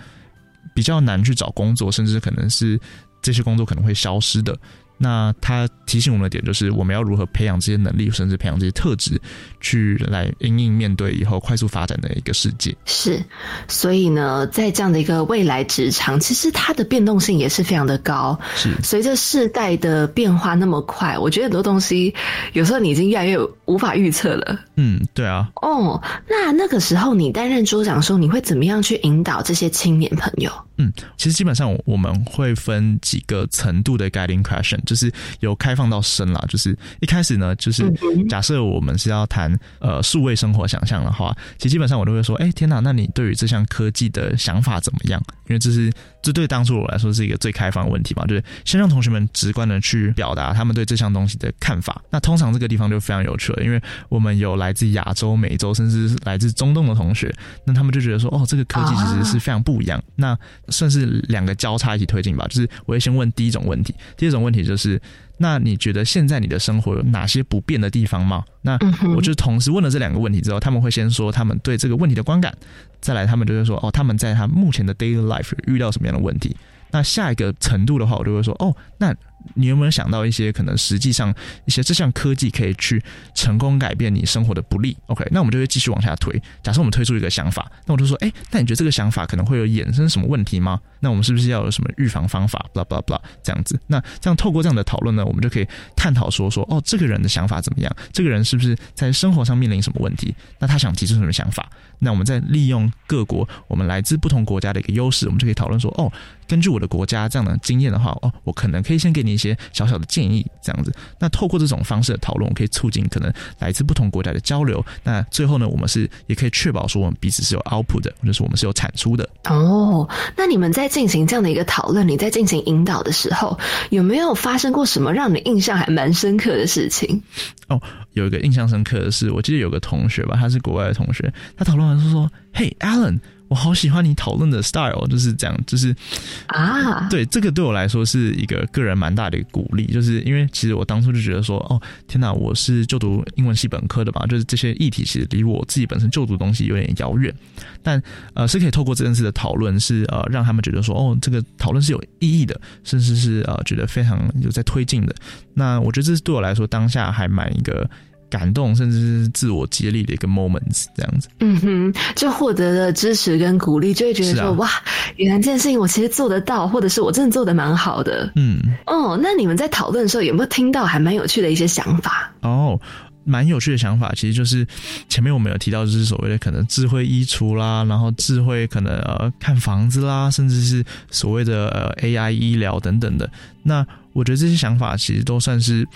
比较难去找工作，甚至可能是。这些工作可能会消失的。那他提醒我们的点就是，我们要如何培养这些能力，甚至培养这些特质，去来应应面对以后快速发展的一个世界。是，所以呢，在这样的一个未来职场，其实它的变动性也是非常的高。是，随着世代的变化那么快，我觉得很多东西有时候你已经越来越无法预测了。嗯，对啊。哦，那那个时候你担任桌长的时候，你会怎么样去引导这些青年朋友？嗯，其实基本上我们会分几个程度的 guiding question。就是由开放到深了，就是一开始呢，就是假设我们是要谈呃数位生活想象的话，其实基本上我都会说，哎天哪，那你对于这项科技的想法怎么样？因为这是这对当初我来说是一个最开放的问题嘛，就是先让同学们直观的去表达他们对这项东西的看法。那通常这个地方就非常有趣了，因为我们有来自亚洲、美洲，甚至是来自中东的同学，那他们就觉得说，哦，这个科技其实是非常不一样。那算是两个交叉一起推进吧，就是我会先问第一种问题，第二种问题就。是，那你觉得现在你的生活有哪些不变的地方吗？那我就同时问了这两个问题之后，他们会先说他们对这个问题的观感，再来他们就会说哦，他们在他目前的 daily life 遇到什么样的问题。那下一个程度的话，我就会说哦，那。你有没有想到一些可能实际上一些这项科技可以去成功改变你生活的不利？OK，那我们就会继续往下推。假设我们推出一个想法，那我就说，哎，那你觉得这个想法可能会有衍生什么问题吗？那我们是不是要有什么预防方法？blah blah blah 这样子。那这样透过这样的讨论呢，我们就可以探讨说说，哦，这个人的想法怎么样？这个人是不是在生活上面临什么问题？那他想提出什么想法？那我们再利用各国我们来自不同国家的一个优势，我们就可以讨论说，哦，根据我的国家这样的经验的话，哦，我可能可以先给你。一些小小的建议，这样子。那透过这种方式的讨论，可以促进可能来自不同国家的交流。那最后呢，我们是也可以确保说我们彼此是有 output 的，或者是我们是有产出的。哦，那你们在进行这样的一个讨论，你在进行引导的时候，有没有发生过什么让你印象还蛮深刻的事情？哦，有一个印象深刻的是，我记得有个同学吧，他是国外的同学，他讨论完说说：“Hey Alan。”我好喜欢你讨论的 style，就是这样，就是啊，对这个对我来说是一个个人蛮大的一个鼓励，就是因为其实我当初就觉得说，哦，天哪，我是就读英文系本科的嘛，就是这些议题其实离我自己本身就读的东西有点遥远，但呃是可以透过这件事的讨论，是呃让他们觉得说，哦，这个讨论是有意义的，甚至是呃觉得非常有在推进的。那我觉得这是对我来说当下还蛮一个。感动，甚至是自我激励的一个 moments，这样子。嗯哼，就获得了支持跟鼓励，就会觉得说，哇，原来这件事情我其实做得到，或者是我真的做的蛮好的。嗯，哦，那你们在讨论的时候有没有听到还蛮有趣的一些想法？哦，蛮有趣的想法，其实就是前面我们有提到，就是所谓的可能智慧衣橱啦，然后智慧可能呃看房子啦，甚至是所谓的呃 AI 医疗等等的。那我觉得这些想法其实都算是。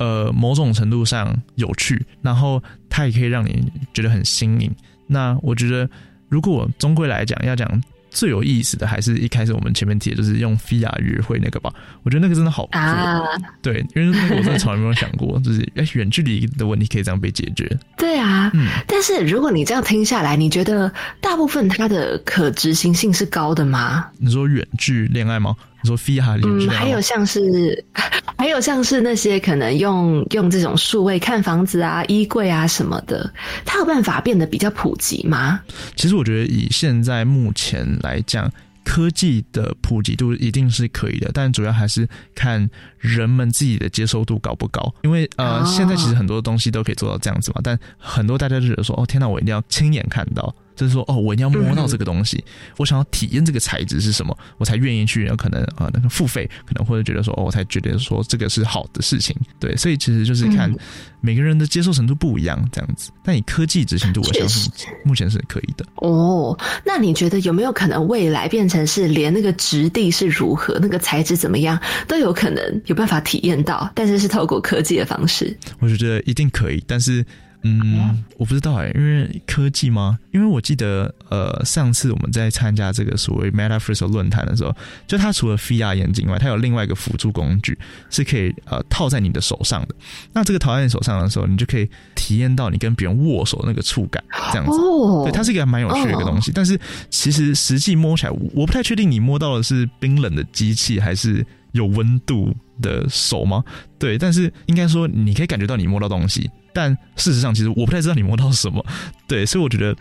呃，某种程度上有趣，然后它也可以让你觉得很新颖。那我觉得，如果终归来讲，要讲最有意思的，还是一开始我们前面提的，就是用 VR 约会那个吧。我觉得那个真的好啊，对，因为那个我真的从来没有想过，就是哎，远距离的问题可以这样被解决。对啊，嗯。但是如果你这样听下来，你觉得大部分它的可执行性是高的吗？你说远距恋爱吗？你说 VR 嗯，还有像是，还有像是那些可能用用这种数位看房子啊、衣柜啊什么的，它有办法变得比较普及吗？其实我觉得以现在目前来讲，科技的普及度一定是可以的，但主要还是看人们自己的接受度高不高。因为呃，现在其实很多东西都可以做到这样子嘛，但很多大家就觉得说，哦，天哪，我一定要亲眼看到。就是说，哦，我一定要摸到这个东西，我想要体验这个材质是什么，我才愿意去，可能啊，那个付费，可能或者觉得说，哦，我才觉得说这个是好的事情，对，所以其实就是看每个人的接受程度不一样，这样子。但以科技执行度，我相信 目前是可以的。哦，那你觉得有没有可能未来变成是连那个质地是如何，那个材质怎么样，都有可能有办法体验到，但是是透过科技的方式？我觉得一定可以，但是。嗯，我不知道哎，因为科技吗？因为我记得，呃，上次我们在参加这个所谓 Metaverse 论坛的时候，就它除了 VR 眼镜外，它有另外一个辅助工具，是可以呃套在你的手上的。那这个套在你手上的时候，你就可以体验到你跟别人握手那个触感，这样子。哦对，它是一个蛮有趣的一个东西。但是其实实际摸起来，我不太确定你摸到的是冰冷的机器，还是有温度的手吗？对，但是应该说你可以感觉到你摸到东西。但事实上，其实我不太知道你摸到什么，对，所以我觉得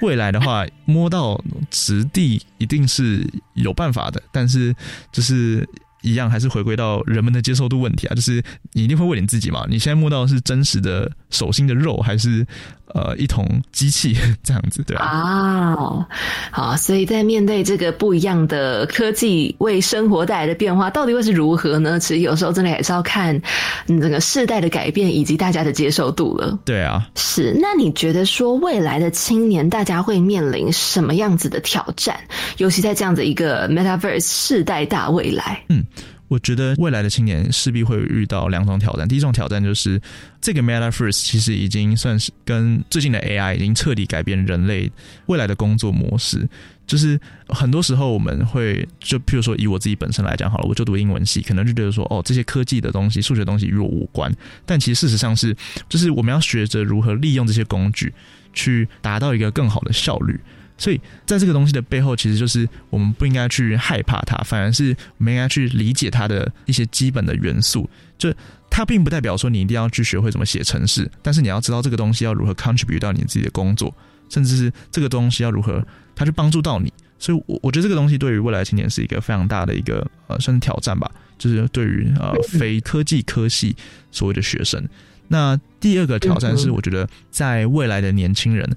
未来的话，摸到实地一定是有办法的，但是就是一样，还是回归到人们的接受度问题啊，就是你一定会问你自己嘛，你现在摸到是真实的手心的肉，还是？呃，一桶机器 这样子，对啊，好，所以在面对这个不一样的科技为生活带来的变化，到底会是如何呢？其实有时候真的也是要看整个世代的改变以及大家的接受度了。对啊，是。那你觉得说未来的青年大家会面临什么样子的挑战？尤其在这样的一个 Metaverse 世代大未来，嗯。我觉得未来的青年势必会遇到两种挑战。第一种挑战就是这个 Meta First 其实已经算是跟最近的 AI 已经彻底改变人类未来的工作模式。就是很多时候我们会就譬如说以我自己本身来讲好了，我就读英文系，可能就觉得说哦这些科技的东西、数学东西与我无关。但其实事实上是，就是我们要学着如何利用这些工具去达到一个更好的效率。所以，在这个东西的背后，其实就是我们不应该去害怕它，反而是我们应该去理解它的一些基本的元素。就它并不代表说你一定要去学会怎么写程式，但是你要知道这个东西要如何 contribute 到你自己的工作，甚至是这个东西要如何它去帮助到你。所以，我我觉得这个东西对于未来青年是一个非常大的一个呃，算是挑战吧。就是对于呃非科技科系所谓的学生，那第二个挑战是，我觉得在未来的年轻人。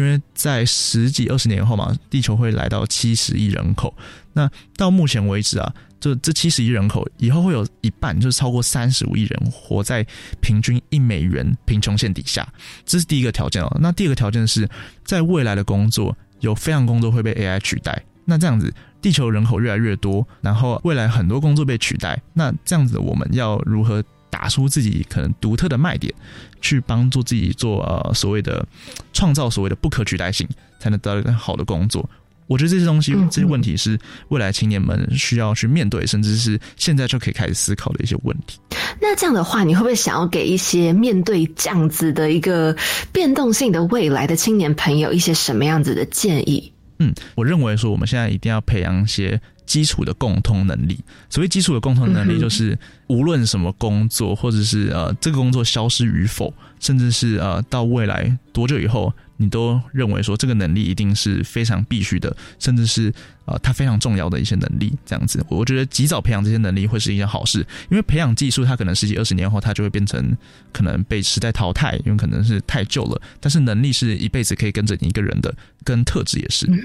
因为在十几二十年后嘛，地球会来到七十亿人口。那到目前为止啊，这这七十亿人口以后会有一半，就是超过三十五亿人活在平均一美元贫穷线底下。这是第一个条件哦。那第二个条件是在未来的工作，有非常工作会被 AI 取代。那这样子，地球人口越来越多，然后未来很多工作被取代，那这样子我们要如何打出自己可能独特的卖点，去帮助自己做呃所谓的创造所谓的不可取代性，才能得到一个好的工作？我觉得这些东西、这些问题是未来青年们需要去面对，甚至是现在就可以开始思考的一些问题。那这样的话，你会不会想要给一些面对这样子的一个变动性的未来的青年朋友一些什么样子的建议？嗯，我认为说我们现在一定要培养一些基础的共通能力。所谓基础的共通能力，就是无论什么工作，或者是呃这个工作消失与否，甚至是呃到未来多久以后。你都认为说这个能力一定是非常必须的，甚至是呃它非常重要的一些能力，这样子，我觉得及早培养这些能力会是一件好事，因为培养技术，它可能十几二十年后，它就会变成可能被时代淘汰，因为可能是太旧了。但是能力是一辈子可以跟着你一个人的，跟特质也是。嗯，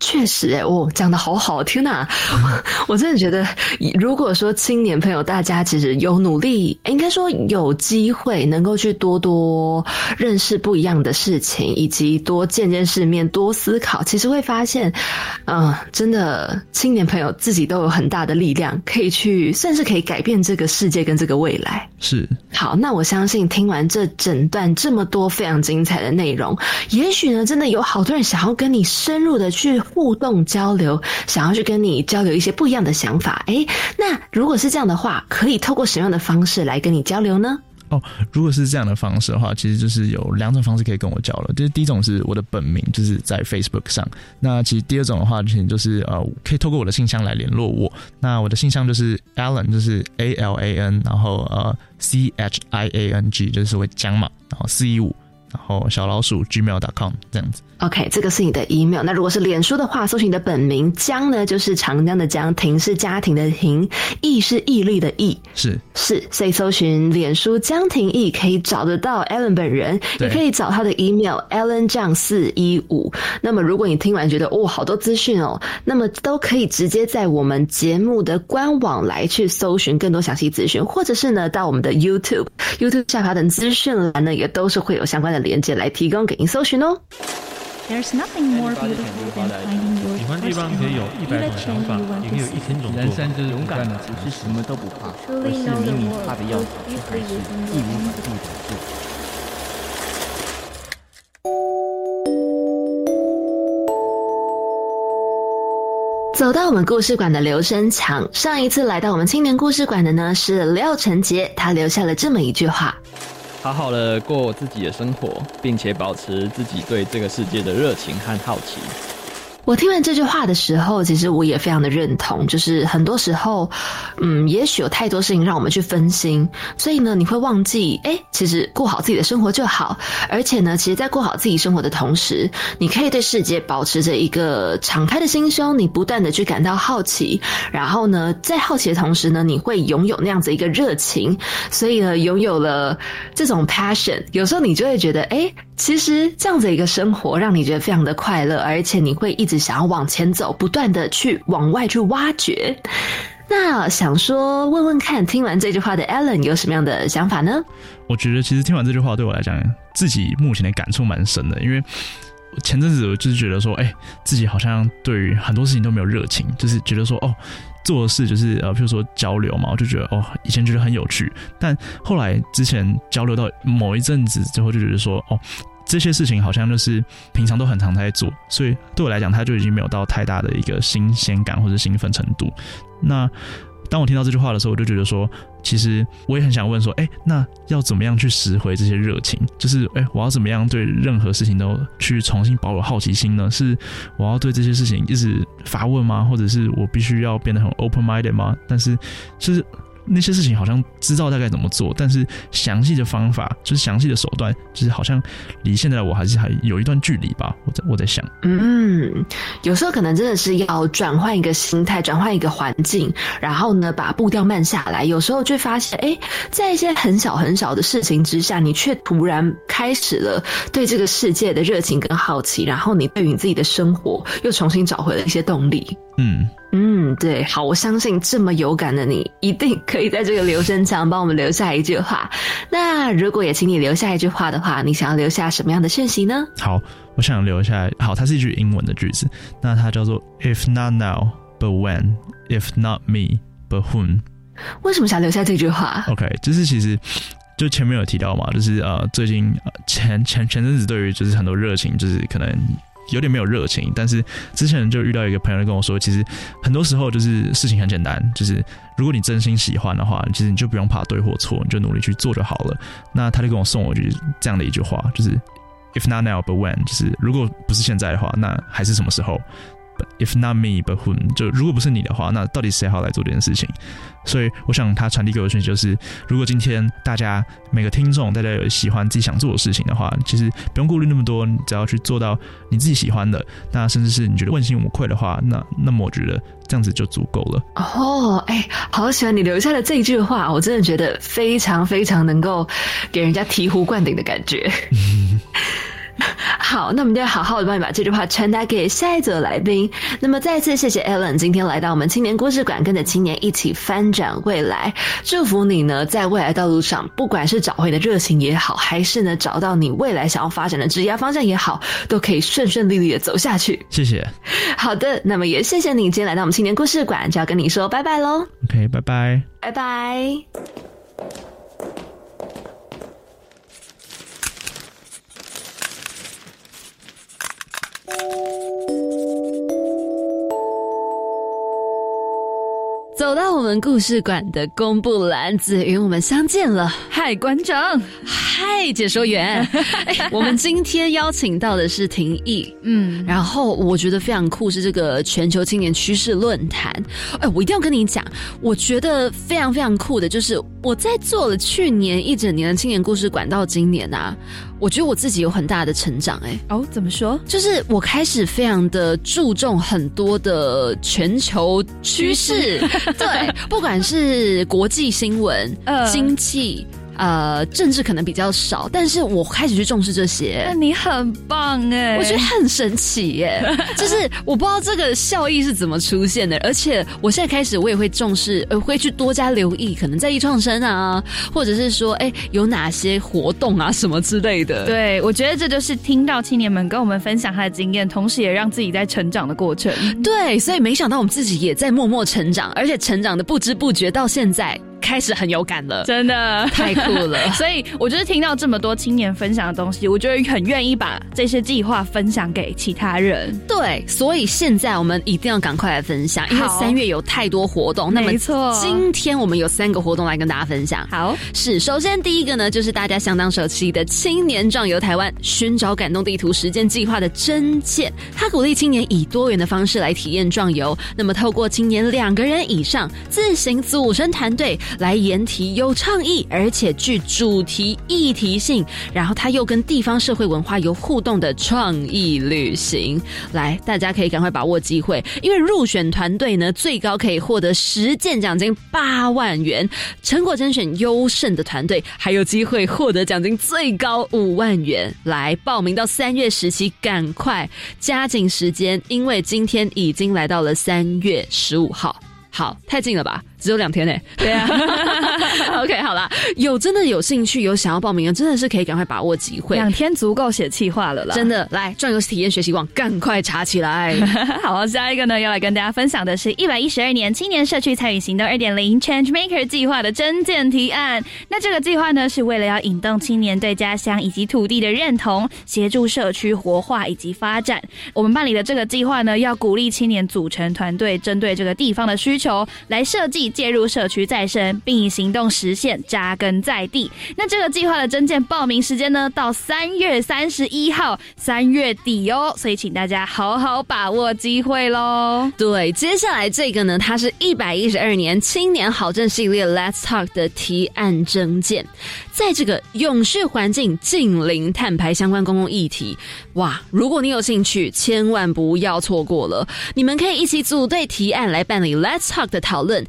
确实，哎，我，讲的好好，天哪！我真的觉得，如果说青年朋友大家其实有努力，应该说有机会能够去多多认识不一样的事情。以及多见见世面，多思考，其实会发现，嗯，真的青年朋友自己都有很大的力量，可以去，算是可以改变这个世界跟这个未来。是好，那我相信听完这整段这么多非常精彩的内容，也许呢，真的有好多人想要跟你深入的去互动交流，想要去跟你交流一些不一样的想法。哎，那如果是这样的话，可以透过什么样的方式来跟你交流呢？哦，如果是这样的方式的话，其实就是有两种方式可以跟我交流。就是第一种是我的本名，就是在 Facebook 上。那其实第二种的话，其实就是呃，可以透过我的信箱来联络我。那我的信箱就是 Alan，就是 A L A N，然后呃 C H I A N G，就是会讲嘛，然后四一五，然后小老鼠 gmail.com 这样子。OK，这个是你的 email。那如果是脸书的话，搜寻你的本名江呢，就是长江的江，庭是家庭的庭，毅是毅力的毅，是是，所以搜寻脸书江庭毅可以找得到 Alan 本人，也可以找他的 email Alan 酱四一五。那么如果你听完觉得哦好多资讯哦，那么都可以直接在我们节目的官网来去搜寻更多详细资讯，或者是呢到我们的 YouTube YouTube 下方的资讯栏呢，也都是会有相关的连接来提供给您搜寻哦。There's nothing more beautiful than finding your 喜欢地方可以有一百种想法，也可以有一千种人生就是勇敢的，不是什么都不怕，而是明明怕的要死，却还是义无反顾的做。走到我们故事馆的刘生强，上一次来到我们青年故事馆的呢是廖成杰，他留下了这么一句话。好好的过自己的生活，并且保持自己对这个世界的热情和好奇。我听完这句话的时候，其实我也非常的认同。就是很多时候，嗯，也许有太多事情让我们去分心，所以呢，你会忘记，哎，其实过好自己的生活就好。而且呢，其实，在过好自己生活的同时，你可以对世界保持着一个敞开的心胸，你不断的去感到好奇。然后呢，在好奇的同时呢，你会拥有那样子一个热情。所以呢，拥有了这种 passion，有时候你就会觉得，哎。其实这样子一个生活，让你觉得非常的快乐，而且你会一直想要往前走，不断的去往外去挖掘。那想说问问看，听完这句话的 Alan 有什么样的想法呢？我觉得其实听完这句话对我来讲，自己目前的感触蛮深的，因为前阵子我就是觉得说，哎，自己好像对于很多事情都没有热情，就是觉得说，哦。做事就是呃，比如说交流嘛，我就觉得哦，以前觉得很有趣，但后来之前交流到某一阵子之后，就觉得说哦，这些事情好像就是平常都很常在做，所以对我来讲，它就已经没有到太大的一个新鲜感或者兴奋程度。那当我听到这句话的时候，我就觉得说，其实我也很想问说，哎，那要怎么样去拾回这些热情？就是，哎，我要怎么样对任何事情都去重新保有好奇心呢？是我要对这些事情一直发问吗？或者是我必须要变得很 open minded 吗？但是，是。那些事情好像知道大概怎么做，但是详细的方法就是详细的手段，就是好像离现在我还是还有一段距离吧。我在我在想，嗯，有时候可能真的是要转换一个心态，转换一个环境，然后呢把步调慢下来。有时候就发现，哎，在一些很小很小的事情之下，你却突然开始了对这个世界的热情跟好奇，然后你对于你自己的生活又重新找回了一些动力。嗯嗯，对，好，我相信这么有感的你，一定可以在这个留声墙帮我们留下一句话。那如果也请你留下一句话的话，你想要留下什么样的讯息呢？好，我想留下。好，它是一句英文的句子，那它叫做 “If not now, but when? If not me, but whom?” 为什么想留下这句话？OK，就是其实就前面有提到嘛，就是呃，最近前前前阵子对于就是很多热情，就是可能。有点没有热情，但是之前就遇到一个朋友跟我说，其实很多时候就是事情很简单，就是如果你真心喜欢的话，其实你就不用怕对或错，你就努力去做就好了。那他就跟我送我就是这样的一句话，就是 If not now, but when？就是如果不是现在的话，那还是什么时候？If not me, but who？就如果不是你的话，那到底谁好来做这件事情？所以我想他传递给我的讯息就是：如果今天大家每个听众大家有喜欢自己想做的事情的话，其实不用顾虑那么多，你只要去做到你自己喜欢的，那甚至是你觉得问心无愧的话，那那么我觉得这样子就足够了。哦，哎，好喜欢你留下的这一句话，我真的觉得非常非常能够给人家醍醐灌顶的感觉。好，那我们就要好好的帮你把这句话传达给下一组来宾。那么再次谢谢 Alan 今天来到我们青年故事馆，跟着青年一起翻转未来。祝福你呢，在未来道路上，不管是找回的热情也好，还是呢找到你未来想要发展的职业方向也好，都可以顺顺利利的走下去。谢谢。好的，那么也谢谢你今天来到我们青年故事馆，就要跟你说拜拜喽。OK，拜拜。拜拜。走到我们故事馆的公布栏，子云，我们相见了。嗨，馆长，嗨，解说员。我们今天邀请到的是廷义，嗯，然后我觉得非常酷，是这个全球青年趋势论坛。哎，我一定要跟你讲，我觉得非常非常酷的，就是我在做了去年一整年的青年故事馆，到今年啊。我觉得我自己有很大的成长，哎，哦，怎么说？就是我开始非常的注重很多的全球趋势，对，不管是国际新闻、经济。呃，政治可能比较少，但是我开始去重视这些。那你很棒哎，我觉得很神奇耶，就是我不知道这个效益是怎么出现的，而且我现在开始我也会重视，呃，会去多加留意，可能在艺创生啊，或者是说，哎，有哪些活动啊什么之类的。对，我觉得这就是听到青年们跟我们分享他的经验，同时也让自己在成长的过程。对，所以没想到我们自己也在默默成长，而且成长的不知不觉到现在。开始很有感了，真的太酷了。所以，我就是听到这么多青年分享的东西，我觉得很愿意把这些计划分享给其他人。对，所以现在我们一定要赶快来分享，因为三月有太多活动。那么没错，今天我们有三个活动来跟大家分享。好，是首先第一个呢，就是大家相当熟悉的青年壮游台湾寻找感动地图实践计划的真见，他鼓励青年以多元的方式来体验壮游。那么，透过青年两个人以上自行组成团队。来研题有创意，而且具主题议题性，然后他又跟地方社会文化有互动的创意旅行。来，大家可以赶快把握机会，因为入选团队呢，最高可以获得实践奖金八万元；成果甄选优胜的团队，还有机会获得奖金最高五万元。来报名到三月十七，赶快加紧时间，因为今天已经来到了三月十五号。好，太近了吧？只有两天呢。对啊。OK，好啦，有真的有兴趣、有想要报名的，真的是可以赶快把握机会。两天足够写气话了啦。真的，来转游体验学习网，赶快查起来。好，下一个呢，要来跟大家分享的是一百一十二年青年社区参与行动二点零 Change Maker 计划的真件提案。那这个计划呢，是为了要引动青年对家乡以及土地的认同，协助社区活化以及发展。我们办理的这个计划呢，要鼓励青年组成团队，针对这个地方的需。求来设计介入社区再生，并以行动实现扎根在地。那这个计划的征件报名时间呢，到三月三十一号，三月底哦。所以请大家好好把握机会喽。对，接下来这个呢，它是一百一十二年青年好政系列 Let's Talk 的提案征件，在这个永续环境、近零碳排相关公共议题，哇！如果你有兴趣，千万不要错过了。你们可以一起组队提案来办理 Let's。Talk 的讨论，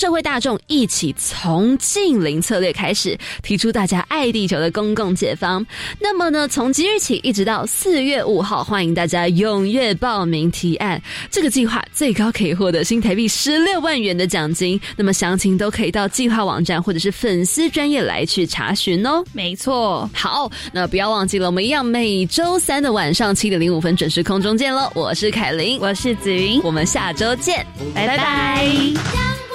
社会大众一起从近零策略开始，提出大家爱地球的公共解方。那么呢，从即日起一直到四月五号，欢迎大家踊跃报名提案。这个计划最高可以获得新台币十六万元的奖金。那么详情都可以到计划网站或者是粉丝专业来去查询哦。没错，好，那不要忘记了，我们一样每周三的晚上七点零五分准时空中见喽。我是凯琳，我是子云，我们下周见，拜拜。